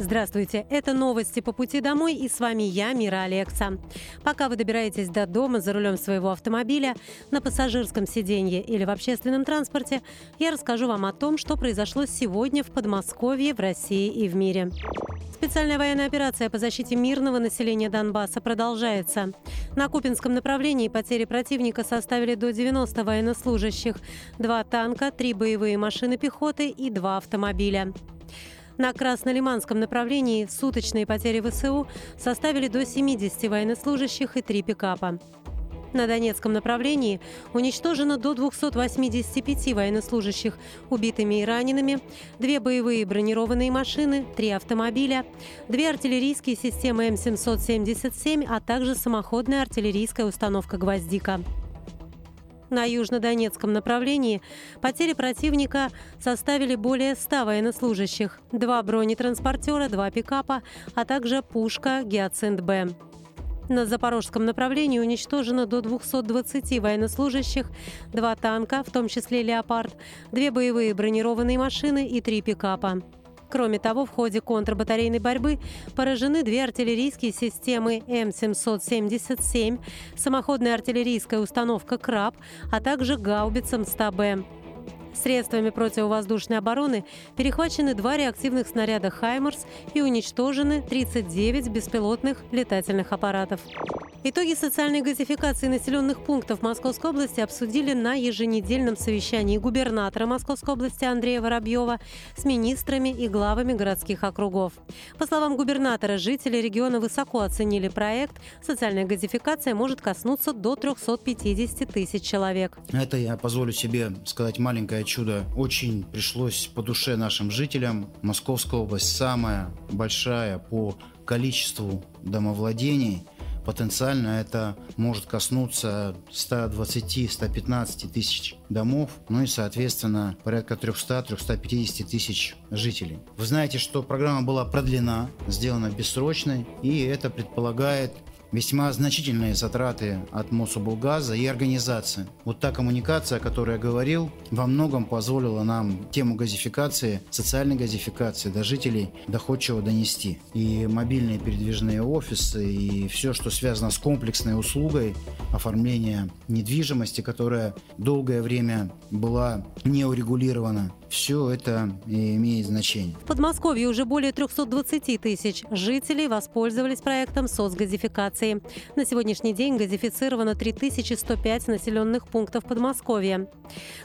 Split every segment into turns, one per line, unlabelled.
Здравствуйте, это новости по пути домой и с вами я, Мира Алекса. Пока вы добираетесь до дома за рулем своего автомобиля, на пассажирском сиденье или в общественном транспорте, я расскажу вам о том, что произошло сегодня в Подмосковье, в России и в мире. Специальная военная операция по защите мирного населения Донбасса продолжается. На Купинском направлении потери противника составили до 90 военнослужащих, два танка, три боевые машины пехоты и два автомобиля. На Краснолиманском направлении суточные потери ВСУ составили до 70 военнослужащих и три пикапа. На Донецком направлении уничтожено до 285 военнослужащих убитыми и ранеными, две боевые бронированные машины, три автомобиля, две артиллерийские системы М777, а также самоходная артиллерийская установка «Гвоздика». На южнодонецком направлении потери противника составили более 100 военнослужащих, два бронетранспортера, два пикапа, а также пушка «Гиацинт-Б». На запорожском направлении уничтожено до 220 военнослужащих, два танка, в том числе «Леопард», две боевые бронированные машины и три пикапа. Кроме того, в ходе контрбатарейной борьбы поражены две артиллерийские системы М777, самоходная артиллерийская установка «Краб», а также гаубица МСТА-Б. Средствами противовоздушной обороны перехвачены два реактивных снаряда «Хаймерс» и уничтожены 39 беспилотных летательных аппаратов. Итоги социальной газификации населенных пунктов Московской области обсудили на еженедельном совещании губернатора Московской области Андрея Воробьева с министрами и главами городских округов. По словам губернатора, жители региона высоко оценили проект. Социальная газификация может коснуться до 350 тысяч человек.
Это я позволю себе сказать маленькое чудо. Очень пришлось по душе нашим жителям. Московская область самая большая по количеству домовладений – потенциально это может коснуться 120-115 тысяч домов, ну и, соответственно, порядка 300-350 тысяч жителей. Вы знаете, что программа была продлена, сделана бессрочной, и это предполагает весьма значительные затраты от Мособлгаза и организации. Вот та коммуникация, о которой я говорил, во многом позволила нам тему газификации, социальной газификации до жителей доходчиво донести. И мобильные передвижные офисы, и все, что связано с комплексной услугой оформления недвижимости, которая долгое время была не урегулирована, все это имеет значение.
В Подмосковье уже более 320 тысяч жителей воспользовались проектом соцгазификации. На сегодняшний день газифицировано 3105 населенных пунктов Подмосковья.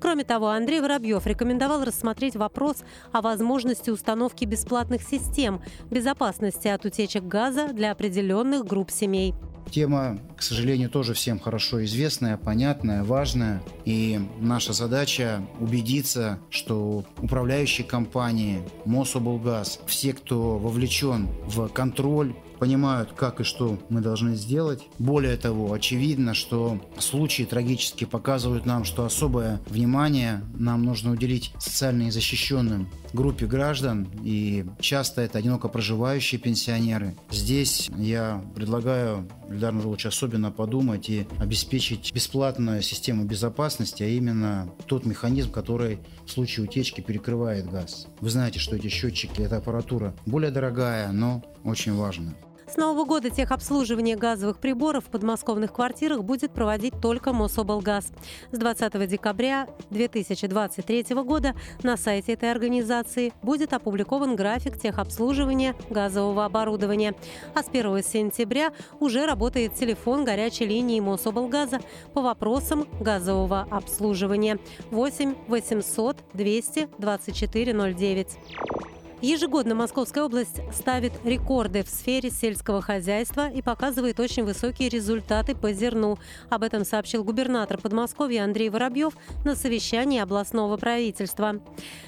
Кроме того, Андрей Воробьев рекомендовал рассмотреть вопрос о возможности установки бесплатных систем безопасности от утечек газа для определенных групп семей.
Тема, к сожалению, тоже всем хорошо известная, понятная, важная. И наша задача убедиться, что управляющие компании, Мособлгаз, все, кто вовлечен в контроль понимают, как и что мы должны сделать. Более того, очевидно, что случаи трагически показывают нам, что особое внимание нам нужно уделить социально незащищенным группе граждан, и часто это одиноко проживающие пенсионеры. Здесь я предлагаю Эльдар Нурлович особенно подумать и обеспечить бесплатную систему безопасности, а именно тот механизм, который в случае утечки перекрывает газ. Вы знаете, что эти счетчики, эта аппаратура более дорогая, но очень важная.
С Нового года техобслуживание газовых приборов в подмосковных квартирах будет проводить только Мособлгаз. С 20 декабря 2023 года на сайте этой организации будет опубликован график техобслуживания газового оборудования. А с 1 сентября уже работает телефон горячей линии Мособлгаза по вопросам газового обслуживания 8 800 200 24 09. Ежегодно Московская область ставит рекорды в сфере сельского хозяйства и показывает очень высокие результаты по зерну. Об этом сообщил губернатор Подмосковья Андрей Воробьев на совещании областного правительства.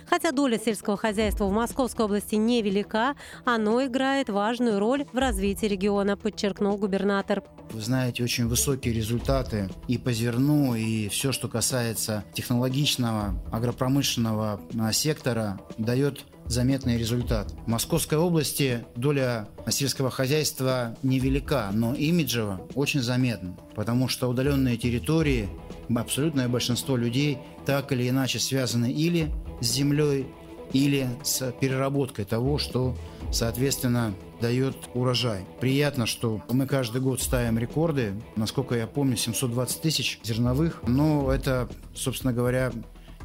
Хотя доля сельского хозяйства в Московской области невелика, оно играет важную роль в развитии региона, подчеркнул губернатор.
Вы знаете, очень высокие результаты и по зерну, и все, что касается технологичного агропромышленного сектора, дает заметный результат. В Московской области доля сельского хозяйства невелика, но имиджево очень заметна, потому что удаленные территории абсолютное большинство людей так или иначе связаны или с землей, или с переработкой того, что, соответственно, дает урожай. Приятно, что мы каждый год ставим рекорды. Насколько я помню, 720 тысяч зерновых. Но это, собственно говоря,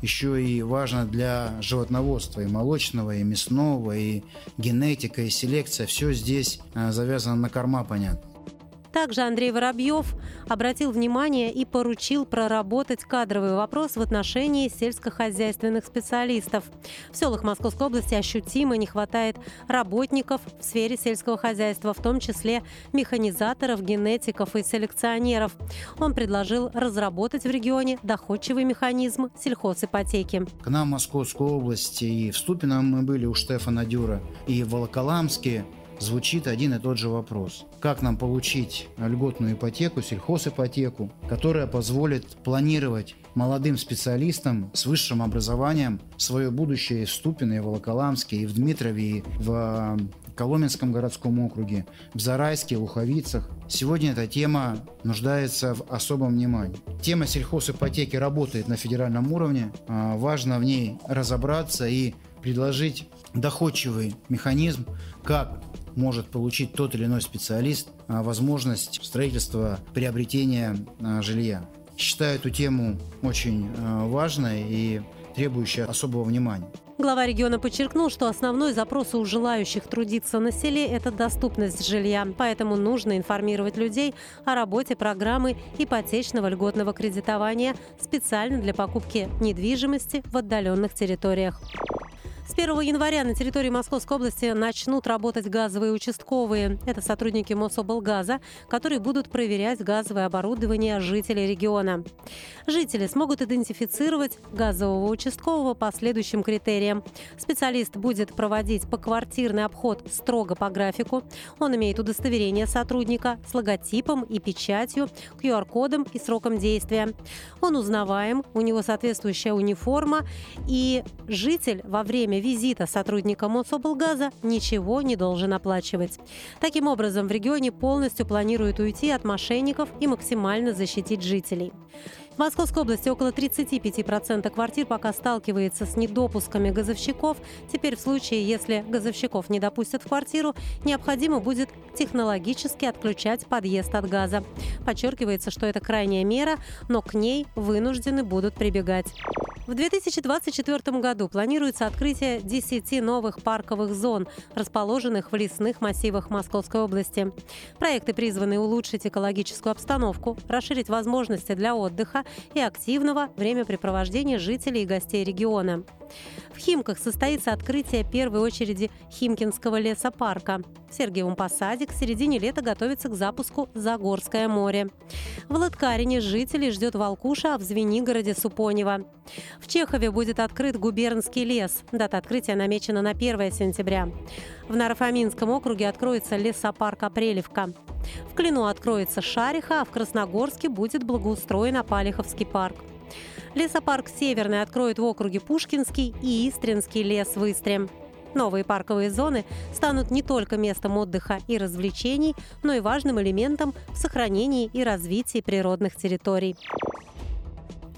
еще и важно для животноводства и молочного, и мясного, и генетика, и селекция. Все здесь а, завязано на корма, понятно.
Также Андрей Воробьев обратил внимание и поручил проработать кадровый вопрос в отношении сельскохозяйственных специалистов. В селах Московской области ощутимо не хватает работников в сфере сельского хозяйства, в том числе механизаторов, генетиков и селекционеров. Он предложил разработать в регионе доходчивый механизм сельхозипотеки.
К нам в Московскую область и в Ступино мы были у Штефана Дюра, и в Волоколамске звучит один и тот же вопрос. Как нам получить льготную ипотеку, сельхозипотеку, которая позволит планировать молодым специалистам с высшим образованием свое будущее и в Ступино, и в Волоколамске, и в Дмитрове, и в Коломенском городском округе, в Зарайске, Луховицах. Сегодня эта тема нуждается в особом внимании. Тема сельхозипотеки работает на федеральном уровне. А, важно в ней разобраться и предложить доходчивый механизм, как может получить тот или иной специалист а, возможность строительства, приобретения а, жилья. Считаю эту тему очень а, важной и требующей особого внимания.
Глава региона подчеркнул, что основной запрос у желающих трудиться на селе – это доступность жилья. Поэтому нужно информировать людей о работе программы ипотечного льготного кредитования специально для покупки недвижимости в отдаленных территориях. С 1 января на территории Московской области начнут работать газовые участковые. Это сотрудники Мособлгаза, которые будут проверять газовое оборудование жителей региона. Жители смогут идентифицировать газового участкового по следующим критериям. Специалист будет проводить поквартирный обход строго по графику. Он имеет удостоверение сотрудника с логотипом и печатью, QR-кодом и сроком действия. Он узнаваем, у него соответствующая униформа, и житель во время время визита сотрудника Мособлгаза ничего не должен оплачивать. Таким образом, в регионе полностью планируют уйти от мошенников и максимально защитить жителей. В Московской области около 35% квартир пока сталкивается с недопусками газовщиков. Теперь в случае, если газовщиков не допустят в квартиру, необходимо будет технологически отключать подъезд от газа. Подчеркивается, что это крайняя мера, но к ней вынуждены будут прибегать. В 2024 году планируется открытие 10 новых парковых зон, расположенных в лесных массивах Московской области. Проекты призваны улучшить экологическую обстановку, расширить возможности для отдыха и активного времяпрепровождения жителей и гостей региона. В Химках состоится открытие первой очереди Химкинского лесопарка. В Сергиевом Посаде к середине лета готовится к запуску Загорское море. В Латкарине жителей ждет Волкуша, а в Звенигороде – Супонева. В Чехове будет открыт губернский лес. Дата открытия намечена на 1 сентября. В Нарафаминском округе откроется лесопарк «Апрелевка». В Клину откроется Шариха, а в Красногорске будет благоустроен Апалиховский парк. Лесопарк «Северный» откроет в округе Пушкинский и Истринский лес в Истре. Новые парковые зоны станут не только местом отдыха и развлечений, но и важным элементом в сохранении и развитии природных территорий.